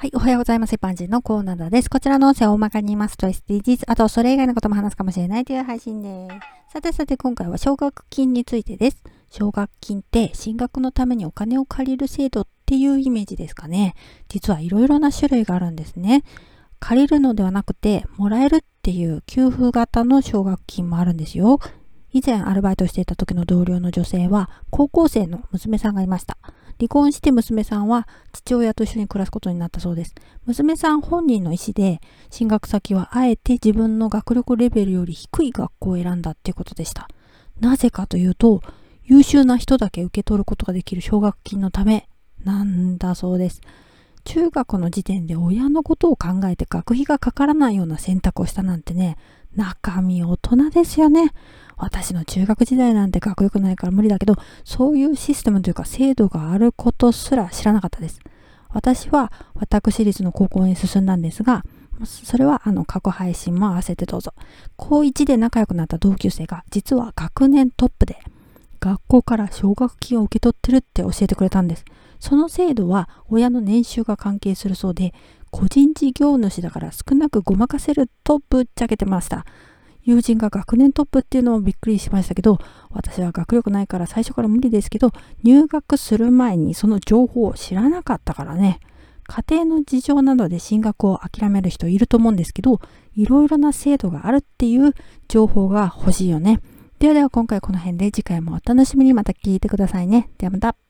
はい、おはようございます。一般人のコーナーです。こちらの音声を大まかに言いますと SDGs、あとそれ以外のことも話すかもしれないという配信です。さてさて今回は奨学金についてです。奨学金って進学のためにお金を借りる制度っていうイメージですかね。実はいろいろな種類があるんですね。借りるのではなくて、もらえるっていう給付型の奨学金もあるんですよ。以前アルバイトしていた時の同僚の女性は高校生の娘さんがいました。離婚して娘さんは父親と一緒に暮らすことになったそうです。娘さん本人の意思で進学先はあえて自分の学力レベルより低い学校を選んだっていうことでした。なぜかというと、優秀な人だけ受け取ることができる奨学金のためなんだそうです。中学の時点で親のことを考えて学費がかからないような選択をしたなんてね、中身大人ですよね。私の中学時代なんて学力ないから無理だけど、そういうシステムというか制度があることすら知らなかったです。私は私立の高校に進んだんですが、それはあの過去配信も合わせてどうぞ。高1で仲良くなった同級生が実は学年トップで学校から奨学金を受け取ってるって教えてくれたんです。その制度は親の年収が関係するそうで、個人事業主だから少なくごまかせるとぶっちゃけてました。友人が学年トップっていうのもびっくりしましたけど、私は学力ないから最初から無理ですけど、入学する前にその情報を知らなかったからね。家庭の事情などで進学を諦める人いると思うんですけど、いろいろな制度があるっていう情報が欲しいよね。ではでは今回この辺で次回もお楽しみにまた聞いてくださいね。ではまた。